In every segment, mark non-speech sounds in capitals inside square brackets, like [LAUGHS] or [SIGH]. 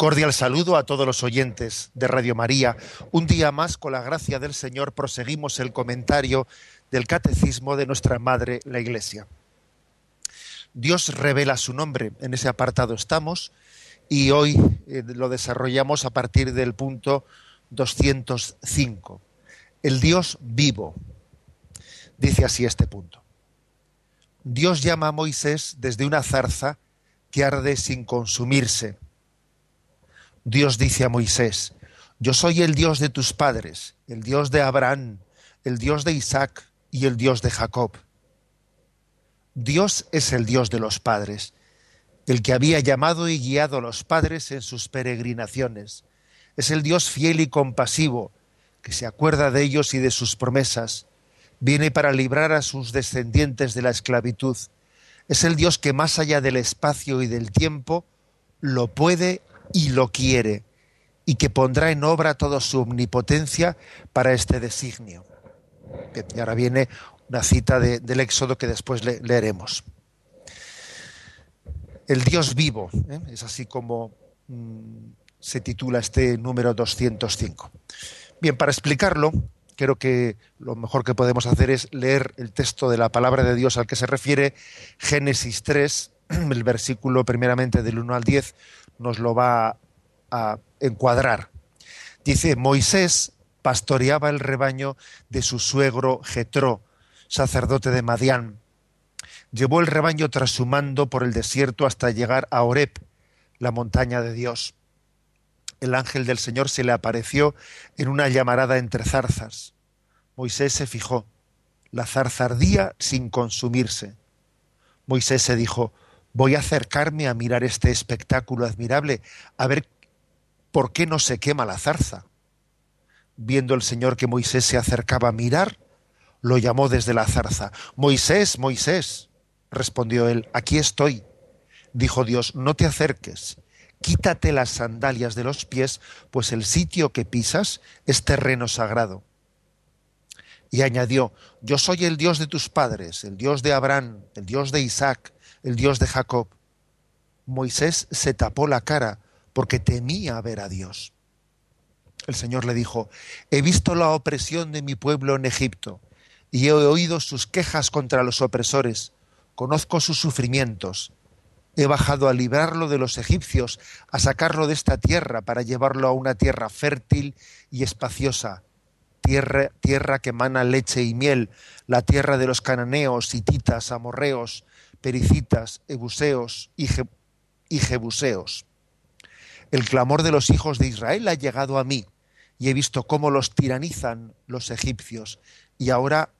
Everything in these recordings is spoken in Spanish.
Cordial saludo a todos los oyentes de Radio María. Un día más, con la gracia del Señor, proseguimos el comentario del catecismo de nuestra Madre, la Iglesia. Dios revela su nombre, en ese apartado estamos, y hoy eh, lo desarrollamos a partir del punto 205. El Dios vivo. Dice así este punto. Dios llama a Moisés desde una zarza que arde sin consumirse Dios dice a Moisés, yo soy el Dios de tus padres, el Dios de Abraham, el Dios de Isaac y el Dios de Jacob. Dios es el Dios de los padres, el que había llamado y guiado a los padres en sus peregrinaciones. Es el Dios fiel y compasivo, que se acuerda de ellos y de sus promesas. Viene para librar a sus descendientes de la esclavitud. Es el Dios que más allá del espacio y del tiempo lo puede y lo quiere, y que pondrá en obra toda su omnipotencia para este designio. y ahora viene una cita del Éxodo que después leeremos. El Dios vivo, ¿eh? es así como mm, se titula este número 205. Bien, para explicarlo, creo que lo mejor que podemos hacer es leer el texto de la palabra de Dios al que se refiere Génesis 3, [CLEARS THROAT] el versículo primeramente del 1 al 10, nos lo va a encuadrar. Dice, Moisés pastoreaba el rebaño de su suegro Jetro, sacerdote de Madián. Llevó el rebaño tras su mando por el desierto hasta llegar a Oreb, la montaña de Dios. El ángel del Señor se le apareció en una llamarada entre zarzas. Moisés se fijó. La zarza ardía sin consumirse. Moisés se dijo, voy a acercarme a mirar este espectáculo admirable, a ver por qué no se quema la zarza. Viendo el Señor que Moisés se acercaba a mirar, lo llamó desde la zarza. Moisés, Moisés, respondió él, aquí estoy. Dijo Dios, no te acerques, quítate las sandalias de los pies, pues el sitio que pisas es terreno sagrado. Y añadió, yo soy el Dios de tus padres, el Dios de Abraham, el Dios de Isaac, el Dios de Jacob. Moisés se tapó la cara porque temía ver a Dios. El Señor le dijo, he visto la opresión de mi pueblo en Egipto y he oído sus quejas contra los opresores, conozco sus sufrimientos. He bajado a librarlo de los egipcios, a sacarlo de esta tierra para llevarlo a una tierra fértil y espaciosa, tierra, tierra que emana leche y miel, la tierra de los cananeos, hititas, amorreos, pericitas, ebuseos y, jebuseos. El clamor de los hijos de Israel ha llegado a mí y he visto cómo los tiranizan los egipcios. Y ahora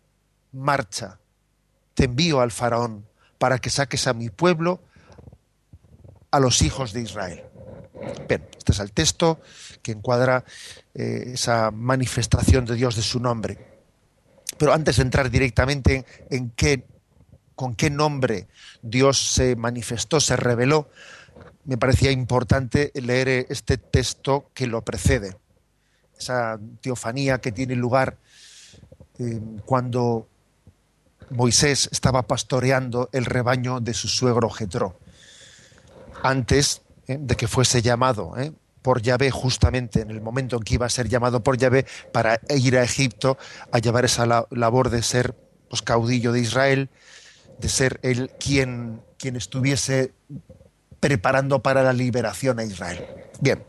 marcha, te envío al faraón para que saques a mi pueblo, a los hijos de Israel. Bien, este es el texto que encuadra eh, esa manifestación de Dios de su nombre. Pero antes de entrar directamente en qué con qué nombre Dios se manifestó, se reveló, me parecía importante leer este texto que lo precede. Esa teofanía que tiene lugar eh, cuando Moisés estaba pastoreando el rebaño de su suegro Jetro. Antes eh, de que fuese llamado eh, por Yahvé, justamente en el momento en que iba a ser llamado por Yahvé para ir a Egipto a llevar esa labor de ser pues, caudillo de Israel, de ser él quien, quien estuviese preparando para la liberación a Israel. Bien,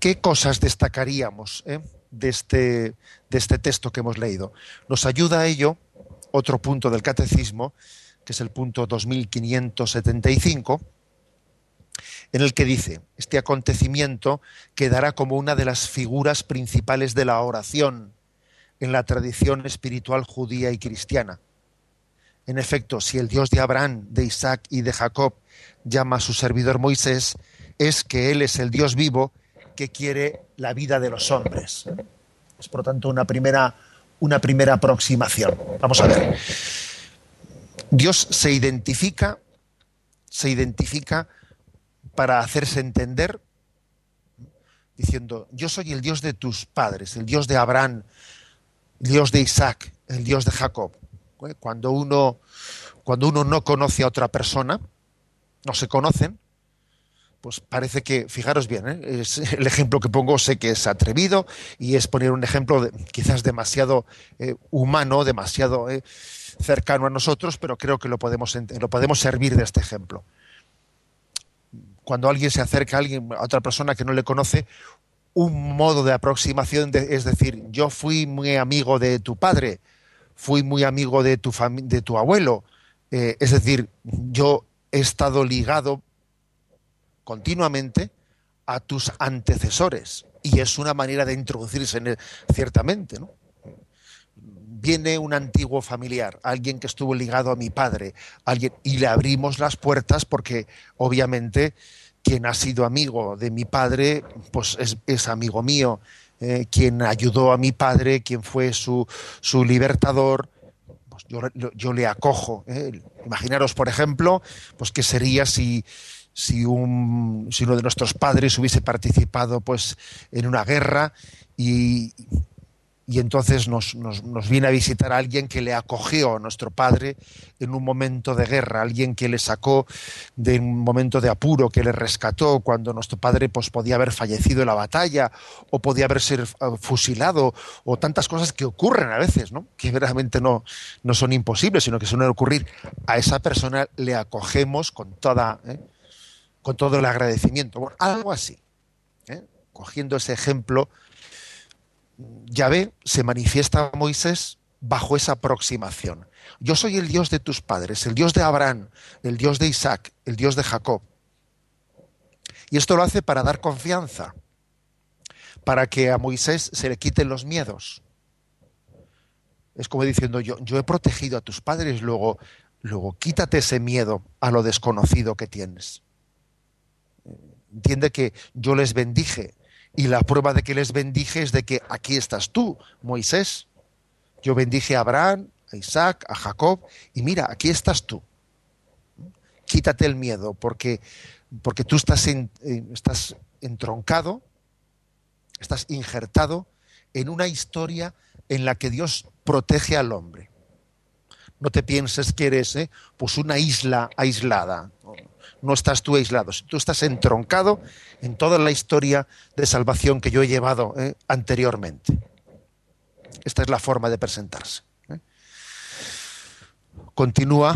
¿qué cosas destacaríamos eh, de, este, de este texto que hemos leído? Nos ayuda a ello otro punto del catecismo, que es el punto 2575, en el que dice, este acontecimiento quedará como una de las figuras principales de la oración en la tradición espiritual judía y cristiana. En efecto, si el Dios de Abraham, de Isaac y de Jacob llama a su servidor Moisés, es que Él es el Dios vivo que quiere la vida de los hombres. Es por lo tanto una primera, una primera aproximación. Vamos a ver. Dios se identifica, se identifica para hacerse entender, diciendo, yo soy el Dios de tus padres, el Dios de Abraham, el Dios de Isaac, el Dios de Jacob. Cuando uno, cuando uno no conoce a otra persona, no se conocen, pues parece que, fijaros bien, ¿eh? el ejemplo que pongo sé que es atrevido y es poner un ejemplo quizás demasiado eh, humano, demasiado eh, cercano a nosotros, pero creo que lo podemos, lo podemos servir de este ejemplo. Cuando alguien se acerca a, alguien, a otra persona que no le conoce, un modo de aproximación es decir, yo fui muy amigo de tu padre, fui muy amigo de tu, abuelo, es decir, yo he estado ligado continuamente a tus antecesores. Y es una manera de introducirse en él, ciertamente, ¿no? Viene un antiguo familiar, alguien que estuvo ligado a mi padre, alguien, y le abrimos las puertas porque obviamente quien ha sido amigo de mi padre, pues es, amigo mío. Eh, quien ayudó a mi padre, quien fue su, su libertador, pues yo, yo, le acojo. ¿eh? Imaginaros, por ejemplo, pues qué sería si, si, un, si uno de nuestros padres hubiese participado pues, en una guerra y, y entonces nos, nos, nos, viene a visitar alguien que le acogió a nuestro padre en un momento de guerra, alguien que le sacó de un momento de apuro, que le rescató cuando nuestro padre pues, podía haber fallecido en la batalla o podía haber sido eh, fusilado o tantas cosas que ocurren a veces, ¿no? que verdaderamente no, no son imposibles, sino que suelen ocurrir. A esa persona le acogemos con toda... ¿eh? con todo el agradecimiento. Bueno, algo así. ¿eh? Cogiendo ese ejemplo, Yahvé se manifiesta a Moisés bajo esa aproximación. Yo soy el Dios de tus padres, el Dios de Abraham, el Dios de Isaac, el Dios de Jacob. Y esto lo hace para dar confianza, para que a Moisés se le quiten los miedos. Es como diciendo, yo, yo he protegido a tus padres, luego, luego quítate ese miedo a lo desconocido que tienes entiende que yo les bendije. Y la prueba de que les bendije es de que aquí estás tú, Moisés. Yo bendije a Abraham, a Isaac, a Jacob, y mira, aquí estás tú. Quítate el miedo, porque, porque tú estás, en, estás entroncado, estás injertado en una historia en la que Dios protege al hombre. No te pienses que eres ¿eh? pues una isla aislada no estás tú aislado, tú estás entroncado en toda la historia de salvación que yo he llevado eh, anteriormente. Esta es la forma de presentarse. Eh. Continúa,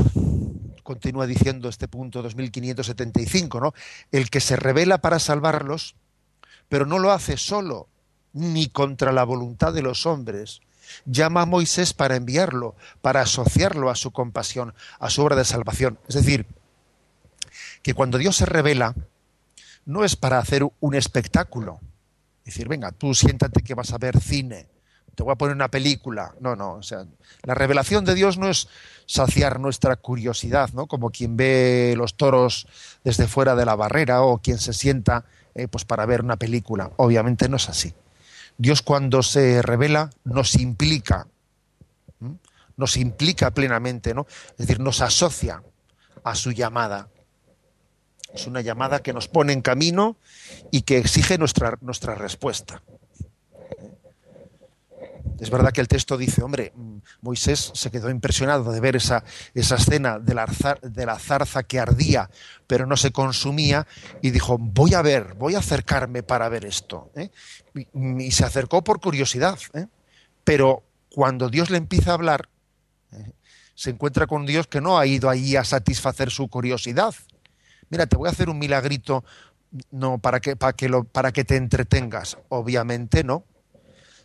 continúa diciendo este punto 2575, ¿no? El que se revela para salvarlos, pero no lo hace solo, ni contra la voluntad de los hombres, llama a Moisés para enviarlo, para asociarlo a su compasión, a su obra de salvación. Es decir, que cuando Dios se revela, no es para hacer un espectáculo. Decir, venga, tú siéntate que vas a ver cine, te voy a poner una película. No, no, o sea, la revelación de Dios no es saciar nuestra curiosidad, ¿no? Como quien ve los toros desde fuera de la barrera o quien se sienta eh, pues para ver una película. Obviamente no es así. Dios cuando se revela nos implica, nos implica plenamente, ¿no? Es decir, nos asocia a su llamada. Es una llamada que nos pone en camino y que exige nuestra, nuestra respuesta. Es verdad que el texto dice, hombre, Moisés se quedó impresionado de ver esa, esa escena de la, de la, zarza que ardía, pero no se consumía, y dijo, voy a ver, voy a acercarme para ver esto. ¿eh? Y, se acercó por curiosidad. ¿eh? Pero cuando Dios le empieza a hablar, ¿eh? se encuentra con Dios que no ha ido ahí a satisfacer su curiosidad, mira, te voy a hacer un milagrito no para que, para que, para que te entretengas. Obviamente no,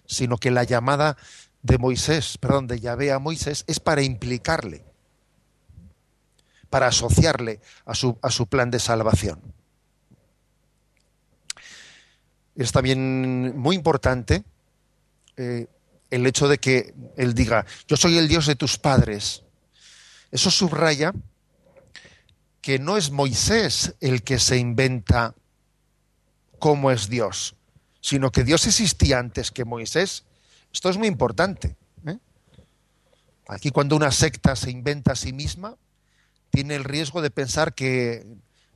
sino que la llamada de Moisés, perdón, de Yahvé a Moisés es para implicarle, para asociarle a su, a su plan de salvación. Es también muy importante eh, el hecho de que él diga, yo soy el Dios de tus padres. Eso subraya que no es Moisés el que se inventa cómo es Dios, sino que Dios existía antes que Moisés. Esto es muy importante. ¿eh? Aquí cuando una secta se inventa a sí misma, tiene el riesgo de pensar que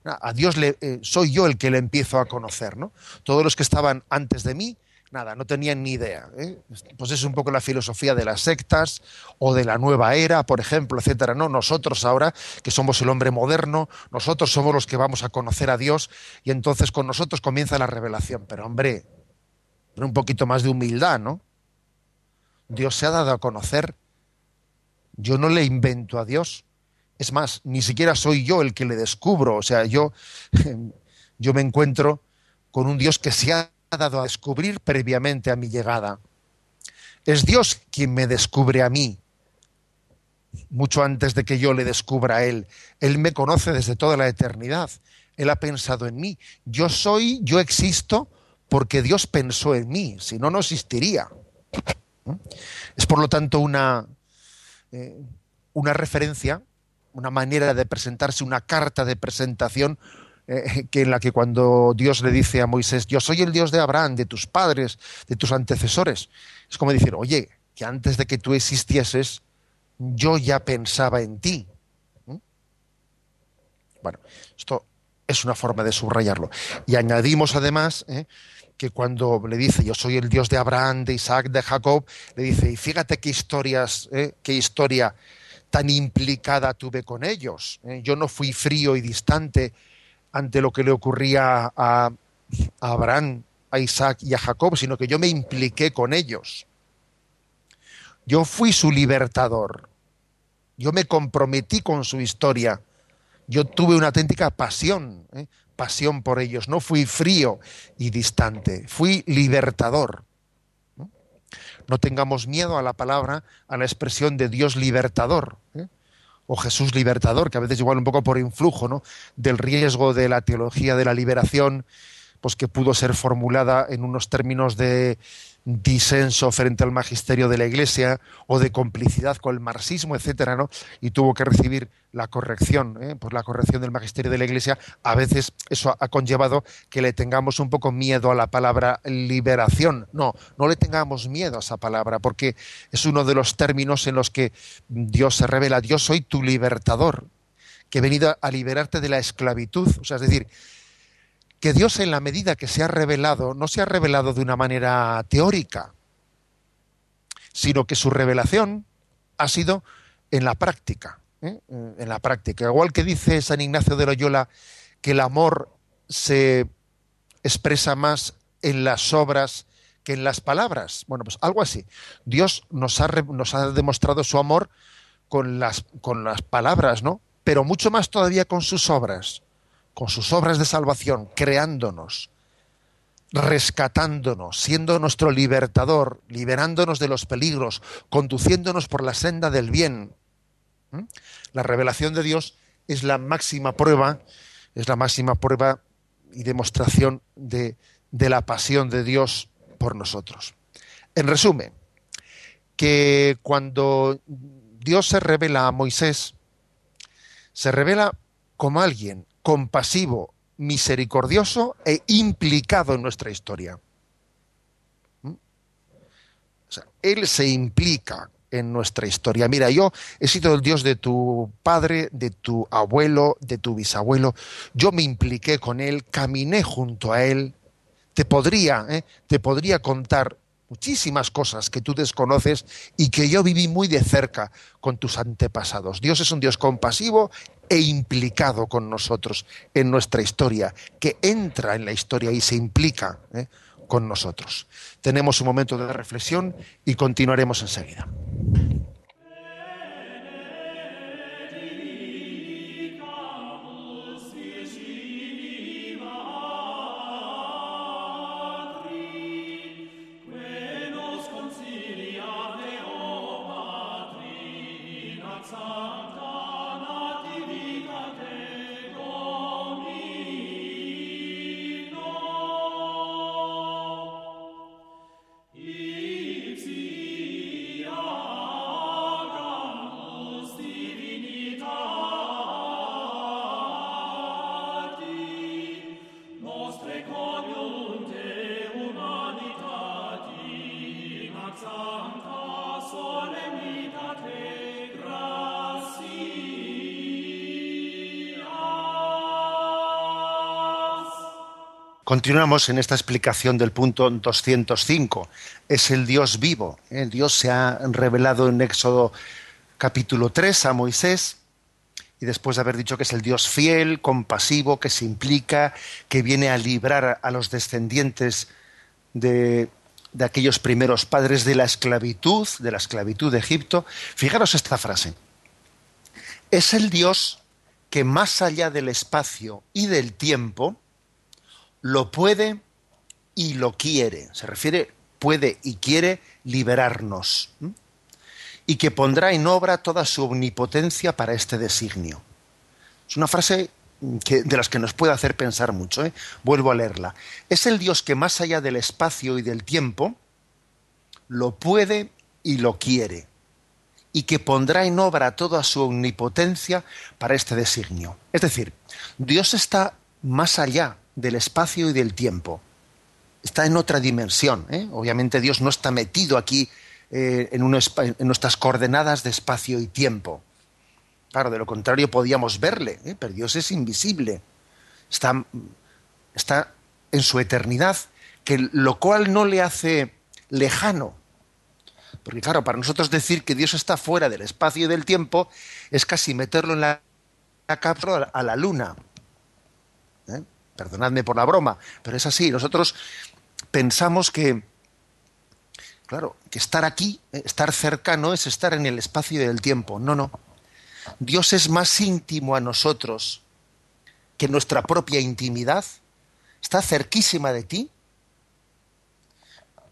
a Dios le, eh, soy yo el que le empiezo a conocer. ¿no? Todos los que estaban antes de mí nada, no tenían ni idea. ¿eh? Pues es un poco la filosofía de las sectas o de la nueva era, por ejemplo, etcétera. No, nosotros ahora, que somos el hombre moderno, nosotros somos los que vamos a conocer a Dios y entonces con nosotros comienza la revelación. Pero hombre, un poquito más de humildad, ¿no? Dios se ha dado a conocer. Yo no le invento a Dios. Es más, ni siquiera soy yo el que le descubro. O sea, yo, [LAUGHS] yo me encuentro con un Dios que se ha ha dado a descubrir previamente a mi llegada. Es Dios quien me descubre a mí, mucho antes de que yo le descubra a Él. Él me conoce desde toda la eternidad. Él ha pensado en mí. Yo soy, yo existo porque Dios pensó en mí, si no, no existiría. Es por lo tanto una, eh, una referencia, una manera de presentarse, una carta de presentación eh, que en la que cuando Dios le dice a Moisés, yo soy el Dios de Abraham, de tus padres, de tus antecesores, es como decir, oye, que antes de que tú existieses, yo ya pensaba en ti. ¿Mm? Bueno, esto es una forma de subrayarlo. Y añadimos además ¿eh? que cuando le dice, yo soy el Dios de Abraham, de Isaac, de Jacob, le dice, y fíjate qué historias, ¿eh? qué historia tan implicada tuve con ellos. Yo no fui frío y distante ante lo que le ocurría a, Abraham, a Isaac y a Jacob, sino que yo me impliqué con ellos. Yo fui su libertador. Yo me comprometí con su historia. Yo tuve una auténtica pasión, ¿eh? pasión por ellos. No fui frío y distante, fui libertador. ¿no? tengamos miedo a la palabra, a la expresión de Dios libertador. ¿eh? O Jesús libertador, que a veces igual un poco por influjo ¿no? del riesgo de la teología de la liberación, pues que pudo ser formulada en unos términos de disenso frente al magisterio de la Iglesia o de complicidad con el marxismo, etcétera, ¿no? Y tuvo que recibir la corrección, ¿eh? pues la corrección del magisterio de la Iglesia. A veces eso ha conllevado que le tengamos un poco miedo a la palabra liberación. No, no le tengamos miedo a esa palabra, porque es uno de los términos en los que Dios se revela. Yo soy tu libertador, que he venido a liberarte de la esclavitud. O sea, es decir, que Dios en la medida que se ha revelado, no se ha revelado de una manera teórica, sino que su revelación ha sido en la práctica, ¿eh? en la práctica. Igual que dice San Ignacio de Loyola que el amor se expresa más en las obras que en las palabras. Bueno, pues algo así. Dios nos ha, nos ha demostrado su amor con las, con las palabras, ¿no? Pero mucho más todavía con sus obras con sus obras de salvación, creándonos, rescatándonos, siendo nuestro libertador, liberándonos de los peligros, conduciéndonos por la senda del bien. La revelación de Dios es la máxima prueba, es la máxima prueba y demostración de, de la pasión de Dios por nosotros. En resumen, que cuando Dios se revela a Moisés, se revela como alguien compasivo, misericordioso e implicado en nuestra historia. ¿Mm? él se implica en nuestra historia. Mira, yo he sido el Dios de tu padre, de tu abuelo, de tu bisabuelo. Yo me impliqué con él, caminé junto a él. Te podría, ¿eh? te podría contar muchísimas cosas que tú desconoces y que yo viví muy de cerca con tus antepasados. Dios es un Dios compasivo e implicado con nosotros en nuestra historia, que entra en la historia y se implica ¿eh? con nosotros. Tenemos un momento de reflexión y continuaremos enseguida. Continuamos en esta explicación del punto 205. Es el Dios vivo. ¿eh? Dios se ha revelado en Éxodo capítulo 3 a Moisés y después de haber dicho que es el Dios fiel, compasivo, que se implica, que viene a librar a los descendientes de, de aquellos primeros padres de la esclavitud, de la esclavitud de Egipto. Fijaros esta frase. Es el Dios que más allá del espacio y del tiempo lo puede y lo quiere. Se refiere puede y quiere liberarnos y que pondrá en obra toda su omnipotencia para este designio. Es una frase de las que nos puede hacer pensar mucho. ¿eh? Vuelvo a leerla. Es el Dios que más allá del espacio y del tiempo lo puede y lo quiere, y que pondrá en obra toda su omnipotencia para este designio. Es decir, Dios está más allá del espacio y del tiempo. Está en otra dimensión. ¿eh? Obviamente Dios no está metido aquí eh, en, nuestras coordenadas de espacio y tiempo. Claro, de lo contrario podíamos verle, ¿eh? pero Dios es invisible. Está, está en su eternidad, que, lo cual no le hace lejano. Porque claro, para nosotros decir que Dios está fuera del espacio y del tiempo es casi meterlo en la, cápsula a la luna. ¿Eh? Perdonadme por la broma, pero es así. Nosotros pensamos que, Claro, que estar aquí, eh, estar cercano, es estar en el espacio y el tiempo. No, no. Dios es más íntimo a nosotros que nuestra propia intimidad. Está cerquísima de ti.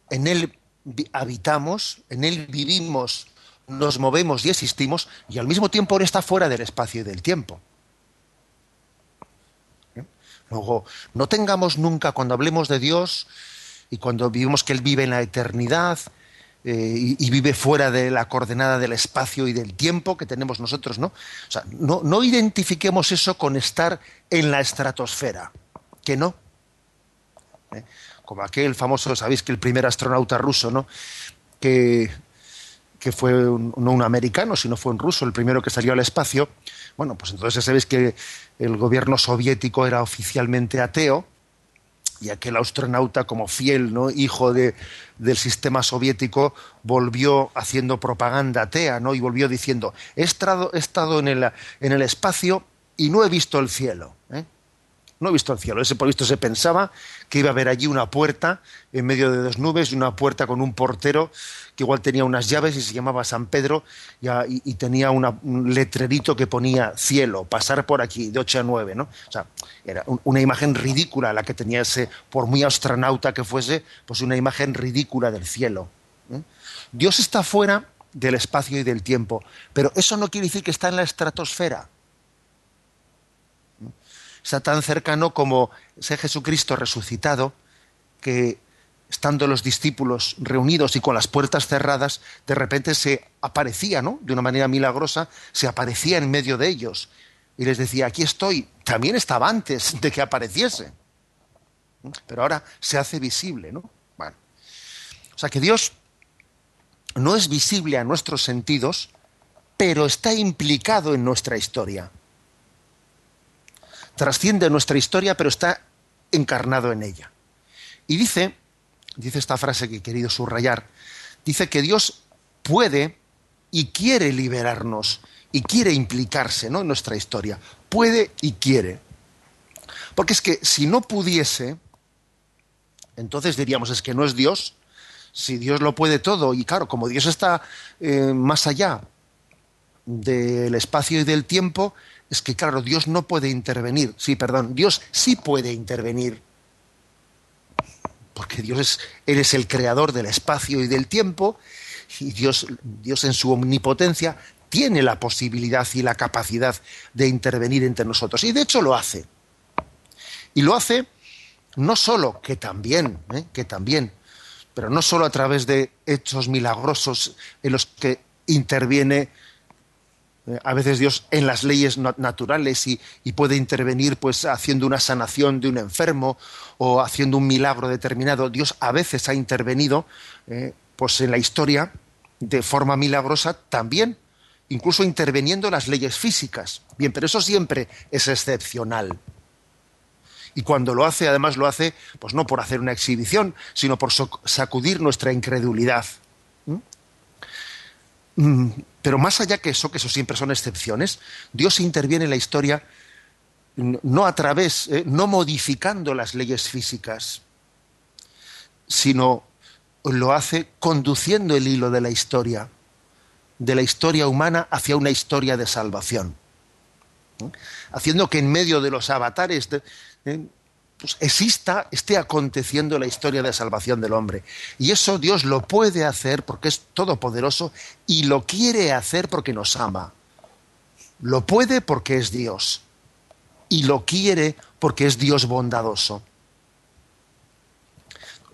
En Él habitamos, en Él vivimos, nos movemos y existimos, y al mismo tiempo Él está fuera del espacio y del tiempo. No tengamos nunca, cuando hablemos de Dios, y cuando vivimos que Él vive en la eternidad eh, y, vive fuera de la coordenada del espacio y del tiempo que tenemos nosotros, ¿no? O sea, no, identifiquemos eso con estar en la estratosfera, que no. ¿Eh? Como aquel famoso, sabéis que el primer astronauta ruso, ¿no? Que, que fue no un americano, sino fue un ruso, el primero que salió al espacio. Bueno, pues entonces sabéis que el gobierno soviético era oficialmente ateo, y aquel astronauta como fiel ¿no? hijo de, del sistema soviético volvió haciendo propaganda atea ¿no? y volvió diciendo he estado, he estado en, el, en el espacio y no he visto el cielo ¿eh? No he visto el cielo ese por visto se pensaba que iba a haber allí una puerta en medio de dos nubes y una puerta con un portero que igual tenía unas llaves y se llamaba San Pedro y, tenía un letrerito que ponía cielo, pasar por aquí, de 8 a 9, ¿no? O sea, era una imagen ridícula la que tenía ese, por muy astronauta que fuese, pues una imagen ridícula del cielo. ¿eh? Dios está fuera del espacio y del tiempo, pero eso no quiere decir que está en la estratosfera. Está tan cercano como ese Jesucristo resucitado que estando los discípulos reunidos y con las puertas cerradas, de repente se aparecía, ¿no? De una manera milagrosa, se aparecía en medio de ellos y les decía, aquí estoy. También estaba antes de que apareciese. Pero ahora se hace visible, ¿no? Bueno. O sea que Dios no es visible a nuestros sentidos, pero está implicado en nuestra historia. Trasciende nuestra historia, pero está encarnado en ella. Y dice dice esta frase que he querido subrayar, dice que Dios puede y quiere liberarnos y quiere implicarse ¿no? en nuestra historia. Puede y quiere. Porque es que si no pudiese, entonces diríamos es que no es Dios. Si Dios lo puede todo, y claro, como Dios está eh, más allá del espacio y del tiempo, es que claro, Dios no puede intervenir. Sí, perdón, Dios sí puede intervenir porque Dios es, el creador del espacio y del tiempo, y Dios, Dios en su omnipotencia tiene la posibilidad y la capacidad de intervenir entre nosotros. Y de hecho lo hace. Y lo hace no solo, que también, ¿eh? que también, pero no solo a través de hechos milagrosos en los que interviene a veces Dios en las leyes naturales y, puede intervenir pues haciendo una sanación de un enfermo o haciendo un milagro determinado. Dios a veces ha intervenido eh, pues en la historia de forma milagrosa también, incluso interviniendo en las leyes físicas. Bien, pero eso siempre es excepcional. Y cuando lo hace, además lo hace, pues no por hacer una exhibición, sino por sacudir nuestra incredulidad. Mm, pero más allá que eso, que eso siempre son excepciones, Dios interviene en la historia no a través, eh, no modificando las leyes físicas, sino lo hace conduciendo el hilo de la historia, de la historia humana hacia una historia de salvación. Haciendo que en medio de los avatares eh, pues exista, esté aconteciendo la historia de salvación del hombre. Y eso Dios lo puede hacer porque es todopoderoso y lo quiere hacer porque nos ama. Lo puede porque es Dios y lo quiere porque es Dios bondadoso.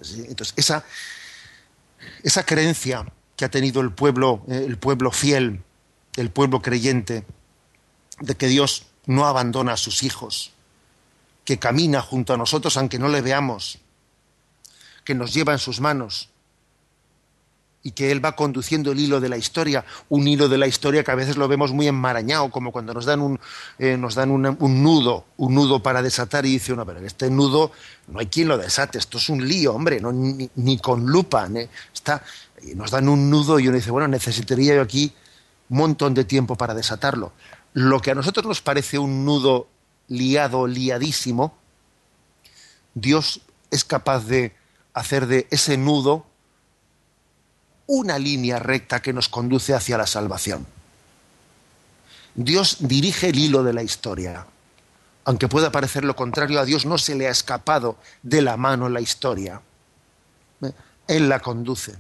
Entonces, esa, esa creencia que ha tenido el pueblo, eh, el pueblo fiel, el pueblo creyente, de que Dios no abandona a sus hijos, que camina junto a nosotros aunque no le veamos, que nos lleva en sus manos y que Él va conduciendo el hilo de la historia, un hilo de la historia que a veces lo vemos muy enmarañado, como cuando nos dan un, eh, nos dan un nudo, un nudo para desatar y dice uno, pero este nudo no hay quien lo desate, esto es un lío, hombre, no, ni, con lupa, está, y nos dan un nudo y uno dice, bueno, necesitaría yo aquí un montón de tiempo para desatarlo. Lo que a nosotros nos parece un nudo liado, liadísimo, Dios es capaz de hacer de ese nudo una línea recta que nos conduce hacia la salvación. Dios dirige el hilo de la historia. Aunque pueda parecer lo contrario, a Dios no se le ha escapado de la mano la historia. Él la conduce.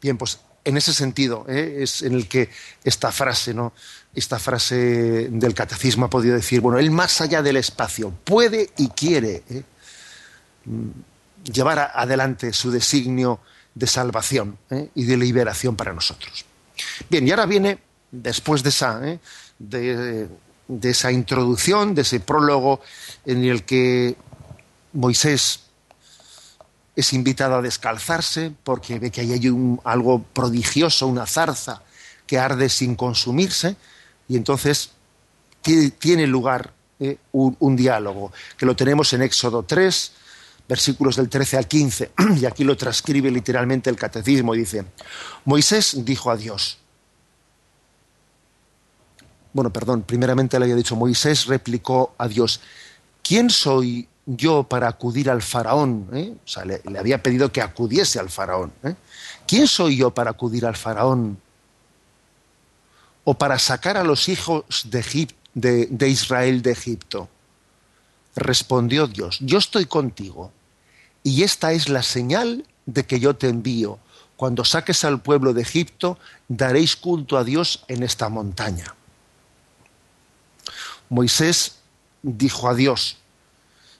Bien, pues en ese sentido ¿eh? es en el que esta frase, ¿no? Esta frase del catecismo ha podido decir, bueno, él más allá del espacio puede y quiere ¿eh? mm, llevar adelante su designio de salvación ¿eh? y de liberación para nosotros. Bien, y ahora viene, después de esa, de, de esa introducción, de ese prólogo en el que Moisés es invitado a descalzarse porque ve que hay un, algo prodigioso, una zarza que arde sin consumirse, y entonces tiene lugar eh, un, diálogo, que lo tenemos en Éxodo 3, versículos del 13 al 15, [CLEARS THROAT] y aquí lo transcribe literalmente el catecismo, dice, Moisés dijo a Dios, bueno, perdón, primeramente le había dicho, Moisés replicó a Dios, ¿quién soy yo para acudir al faraón? ¿eh? O sea, le, había pedido que acudiese al faraón. ¿eh? ¿Quién soy yo para acudir al faraón? ¿O para sacar a los hijos de, de Israel de Egipto? Respondió Dios, yo estoy contigo, y esta es la señal de que yo te envío. Cuando saques al pueblo de Egipto, daréis culto a Dios en esta montaña. Moisés dijo a Dios,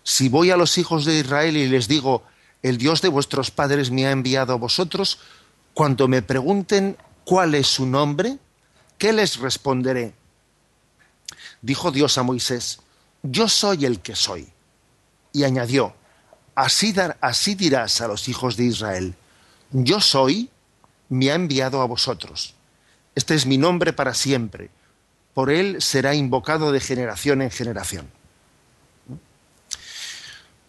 si voy a los hijos de Israel y les digo, el Dios de vuestros padres me ha enviado a vosotros, cuando me pregunten cuál es su nombre, ¿qué les responderé? Dijo Dios a Moisés, yo soy el que soy. Y añadió, así, así dirás a los hijos de Israel, yo soy, me ha enviado a vosotros. Este es mi nombre para siempre. Por él será invocado de generación en generación.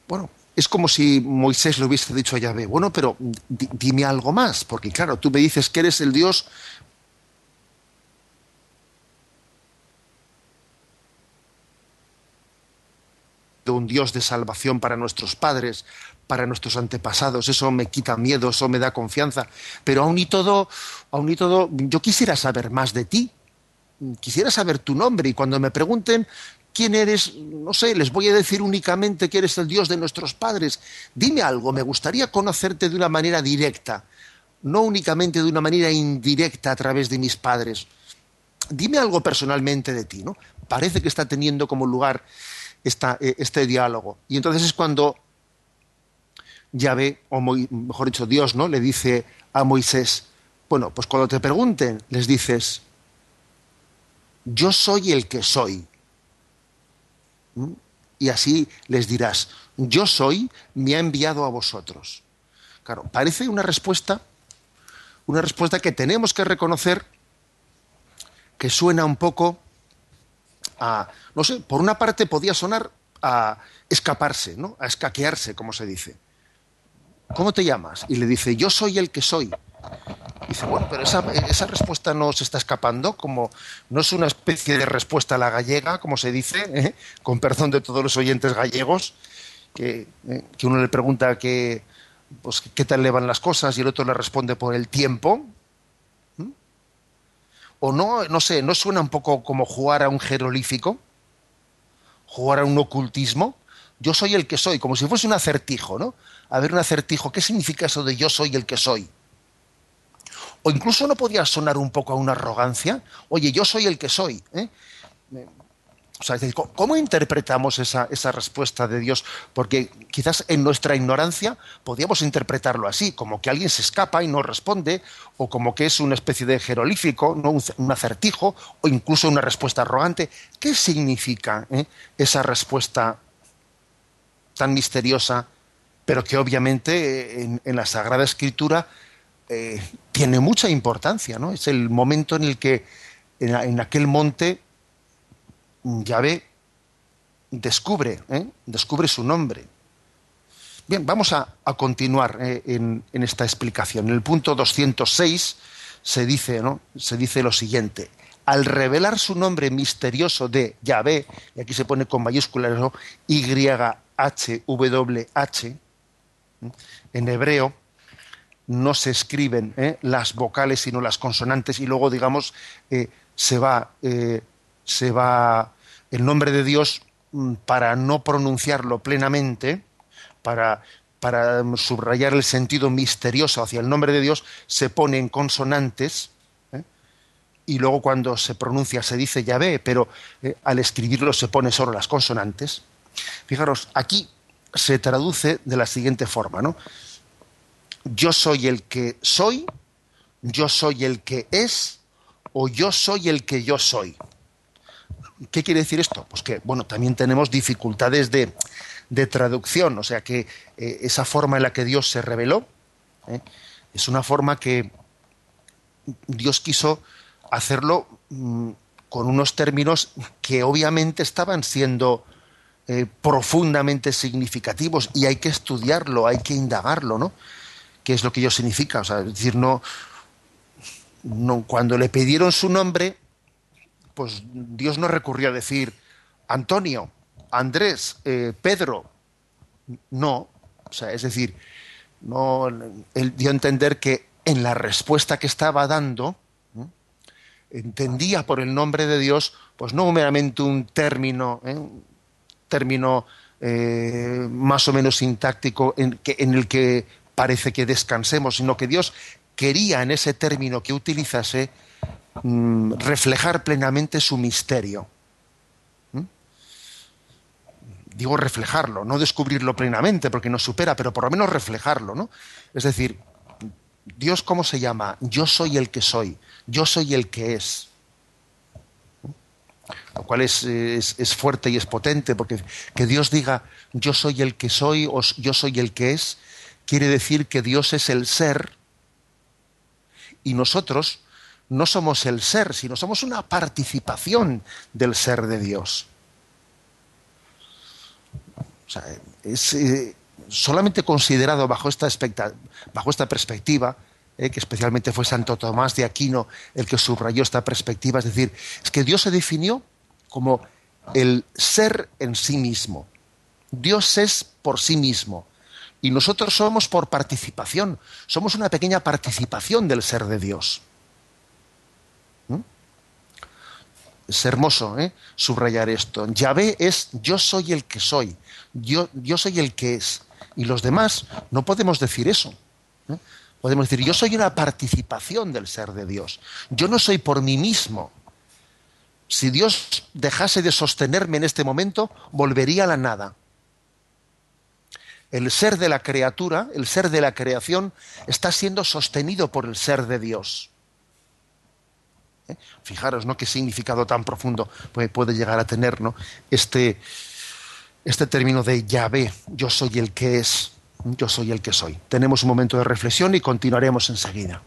Bueno, es como si Moisés le hubiese dicho a Yahvé, bueno, pero dime algo más, porque claro, tú me dices que eres el Dios un Dios de salvación para nuestros padres, para nuestros antepasados, eso me quita miedo, eso me da confianza, pero aún y todo, aún y todo, yo quisiera saber más de ti, quisiera saber tu nombre y cuando me pregunten quién eres, no sé, les voy a decir únicamente que eres el Dios de nuestros padres. Dime algo, me gustaría conocerte de una manera directa, no únicamente de una manera indirecta a través de mis padres. Dime algo personalmente de ti, ¿no? Parece que está teniendo como lugar eh, este diálogo. Y entonces es cuando Yahvé, o mejor dicho, Dios, ¿no? Le dice a Moisés, bueno, pues cuando te pregunten, les dices, yo soy el que soy y así les dirás, yo soy, me ha enviado a vosotros. Claro, parece una respuesta, una respuesta que tenemos que reconocer que suena un poco a, no sé, por una parte podía sonar a escaparse, ¿no? a escaquearse, como se dice. ¿Cómo te llamas? Y le dice, yo soy el que soy. dice, bueno, pero esa, respuesta no se está escapando, como no es una especie de respuesta a la gallega, como se dice, ¿eh? con perdón de todos los oyentes gallegos, que, ¿eh? que uno le pregunta que, pues, qué tal le van las cosas y el otro le responde por el tiempo. O no, no sé, ¿no suena un poco como jugar a un jerolífico? ¿Jugar a un ocultismo? Yo soy el que soy, como si fuese un acertijo, ¿no? A ver, un acertijo, ¿qué significa eso de yo soy el que soy? O incluso no podía sonar un poco a una arrogancia. Oye, yo soy el que soy. ¿eh? ¿Cómo interpretamos esa, respuesta de Dios? Porque quizás en nuestra ignorancia podíamos interpretarlo así, como que alguien se escapa y no responde, o como que es una especie de jerolífico, ¿no? un, acertijo, o incluso una respuesta arrogante. ¿Qué significa eh, esa respuesta tan misteriosa, pero que obviamente en, la Sagrada Escritura eh, tiene mucha importancia? ¿no? Es el momento en el que en aquel monte Yahvé descubre, ¿eh? descubre su nombre. Bien, vamos a, continuar ¿eh? en, esta explicación. En el punto 206 se dice, ¿no? se dice lo siguiente. Al revelar su nombre misterioso de Yahvé, y aquí se pone con mayúsculas ¿no? Y-H-W-H, en hebreo no se escriben ¿eh? las vocales sino las consonantes y luego, digamos, se va se va el nombre de Dios mm, para no pronunciarlo plenamente, para, para subrayar el sentido misterioso hacia el nombre de Dios, se pone en consonantes ¿eh? y luego cuando se pronuncia se dice Yahvé, pero eh, al escribirlo se pone solo las consonantes. Fijaros, aquí se traduce de la siguiente forma, ¿no? Yo soy el que soy, yo soy el que es, o yo soy el que yo soy. ¿Qué quiere decir esto? Pues que, bueno, también tenemos dificultades de, traducción, o sea que eh, esa forma en la que Dios se reveló ¿eh? es una forma que Dios quiso hacerlo mm, con unos términos que obviamente estaban siendo eh, profundamente significativos y hay que estudiarlo, hay que indagarlo, ¿no? ¿Qué es lo que ello significa? O sea, es decir, no, cuando le pidieron su nombre, pues Dios no recurrió a decir Antonio, Andrés, eh, Pedro. No, o sea, es decir, no, él dio a entender que en la respuesta que estaba dando, entendía por el nombre de Dios, pues no meramente un término, ¿eh? un término eh, más o menos sintáctico en, en el que parece que descansemos, sino que Dios quería en ese término que utilizase Mm, reflejar plenamente su misterio. ¿Mm? Digo reflejarlo, no descubrirlo plenamente porque nos supera, pero por lo menos reflejarlo, ¿no? Es decir, Dios cómo se llama? Yo soy el que soy, yo soy el que es. ¿Mm? Lo cual es, es, fuerte y es potente, porque que Dios diga yo soy el que soy o yo soy el que es, quiere decir que Dios es el ser y nosotros no somos el ser, sino somos una participación del ser de Dios. O sea, es eh, solamente considerado bajo esta, perspectiva, eh, que especialmente fue Santo Tomás de Aquino el que subrayó esta perspectiva, es decir, es que Dios se definió como el ser en sí mismo. Dios es por sí mismo. Y nosotros somos por participación, somos una pequeña participación del ser de Dios. Es hermoso ¿eh? subrayar esto. Yahvé es yo soy el que soy, yo, yo soy el que es. Y los demás no podemos decir eso. ¿eh? Podemos decir, yo soy una participación del ser de Dios. Yo no soy por mí mismo. Si Dios dejase de sostenerme en este momento, volvería a la nada. El ser de la criatura, el ser de la creación, está siendo sostenido por el ser de Dios. ¿Eh? Fijaros, ¿no? Qué significado tan profundo puede, llegar a tener, Este, este término de Yahvé, yo soy el que es, yo soy el que soy. Tenemos un momento de reflexión y continuaremos enseguida.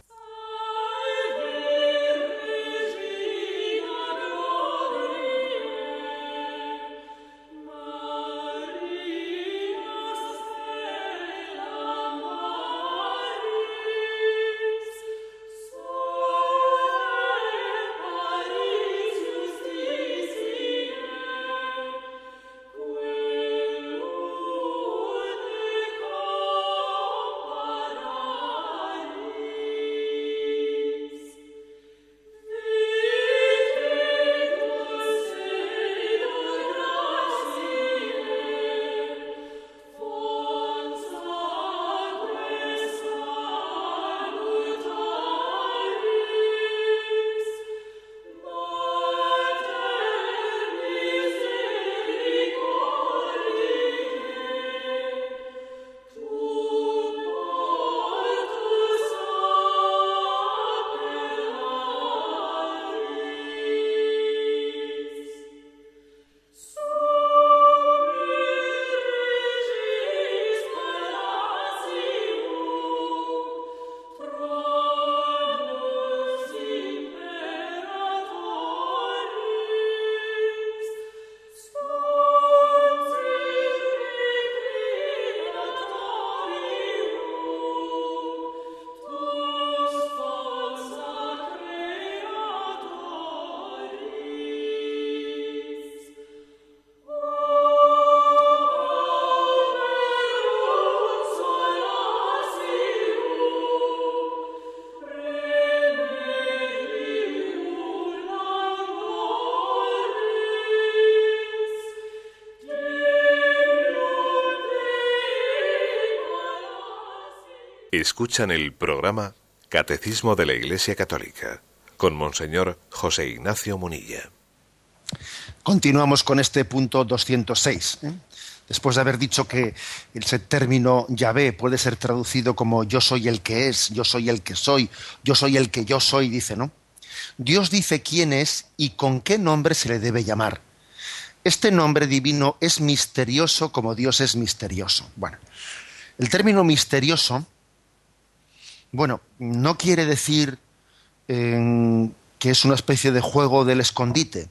Escuchan el programa Catecismo de la Iglesia Católica con Monseñor José Ignacio Munilla. Continuamos con este punto 206. ¿eh? Después de haber dicho que ese término Yahvé puede ser traducido como yo soy el que es, yo soy el que soy, yo soy el que yo soy, dice, ¿no? Dios dice quién es y con qué nombre se le debe llamar. Este nombre divino es misterioso como Dios es misterioso. Bueno, el término misterioso, bueno, no quiere decir eh, que es una especie de juego del escondite.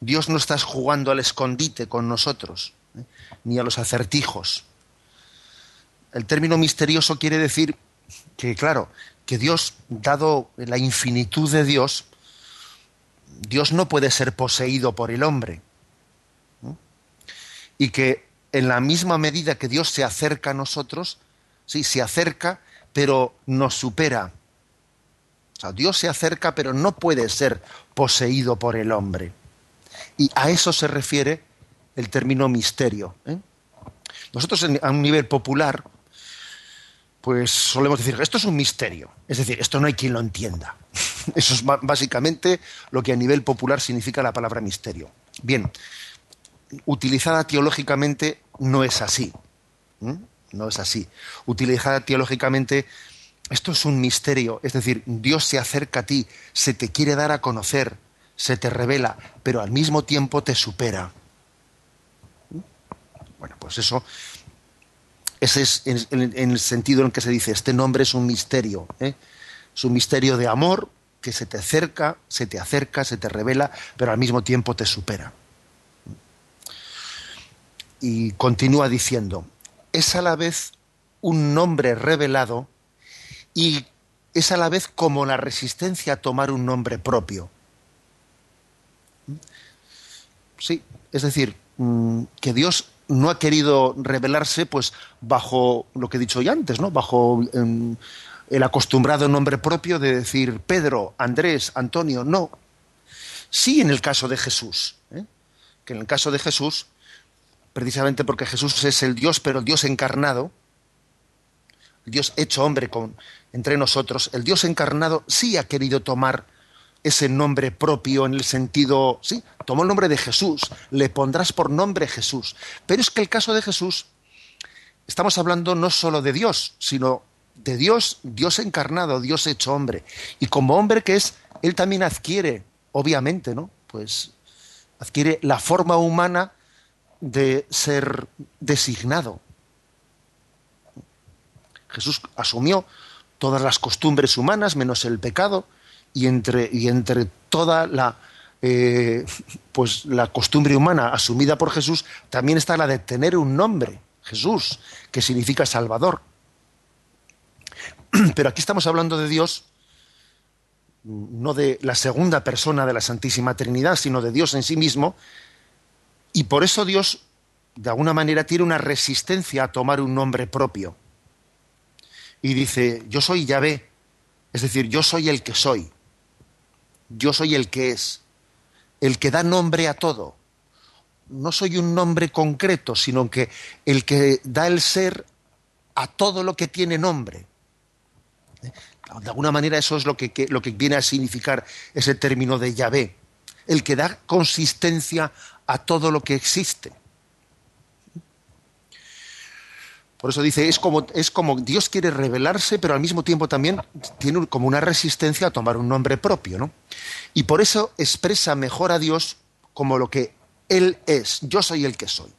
Dios no está jugando al escondite con nosotros, ¿eh? ni a los acertijos. El término misterioso quiere decir que, claro, que Dios, dado la infinitud de Dios, Dios no puede ser poseído por el hombre. Y que en la misma medida que Dios se acerca a nosotros, sí, se acerca, pero nos supera. O sea, Dios se acerca, pero no puede ser poseído por el hombre. Y a eso se refiere el término misterio. ¿eh? Nosotros a un nivel popular, pues solemos decir, esto es un misterio. Es decir, esto no hay quien lo entienda. [LAUGHS] Eso es básicamente lo que a nivel popular significa la palabra misterio. Bien, utilizada teológicamente no es así. No es así. Utilizada teológicamente, esto es un misterio. Es decir, Dios se acerca a ti, se te quiere dar a conocer, se te revela, pero al mismo tiempo te supera. Bueno, pues eso, ese es en, el sentido en que se dice, este nombre es un misterio. ¿eh? Es un misterio de amor que se te acerca, se te acerca, se te revela, pero al mismo tiempo te supera. Y continúa diciendo, es a la vez un nombre revelado y es a la vez como la resistencia a tomar un nombre propio. Sí, es decir, mm, que Dios no ha querido revelarse pues bajo lo que he dicho ya antes, ¿no? Bajo em, el acostumbrado nombre propio de decir Pedro, Andrés, Antonio, no. Sí en el caso de Jesús, ¿eh? que en el caso de Jesús, precisamente porque Jesús es el Dios, pero el Dios encarnado, el Dios hecho hombre con, entre nosotros, el Dios encarnado sí ha querido tomar ese nombre propio en el sentido, sí, tomó el nombre de Jesús, le pondrás por nombre Jesús. Pero es que el caso de Jesús, estamos hablando no solo de Dios, sino de Dios, Dios encarnado, Dios hecho hombre. Y como hombre que es, él también adquiere, obviamente, ¿no? Pues adquiere la forma humana de ser designado. Jesús asumió todas las costumbres humanas menos el pecado y entre, y entre toda la, eh, pues la costumbre humana asumida por Jesús, también está la de tener un nombre, Jesús, que significa Salvador. [CLEARS THROAT] Pero aquí estamos hablando de Dios, no de la segunda persona de la Santísima Trinidad, sino de Dios en sí mismo, y por eso Dios, de alguna manera, tiene una resistencia a tomar un nombre propio. Y dice, yo soy Yahvé, es decir, yo soy el que soy yo soy el que es, el que da nombre a todo. No soy un nombre concreto, sino que el que da el ser a todo lo que tiene nombre. De alguna manera eso es lo que, lo que viene a significar ese término de Yahvé, el que da consistencia a todo lo que existe. Por eso dice, es como, es como Dios quiere revelarse, pero al mismo tiempo también tiene como una resistencia a tomar un nombre propio, ¿no? Y por eso expresa mejor a Dios como lo que Él es. Yo soy el que soy.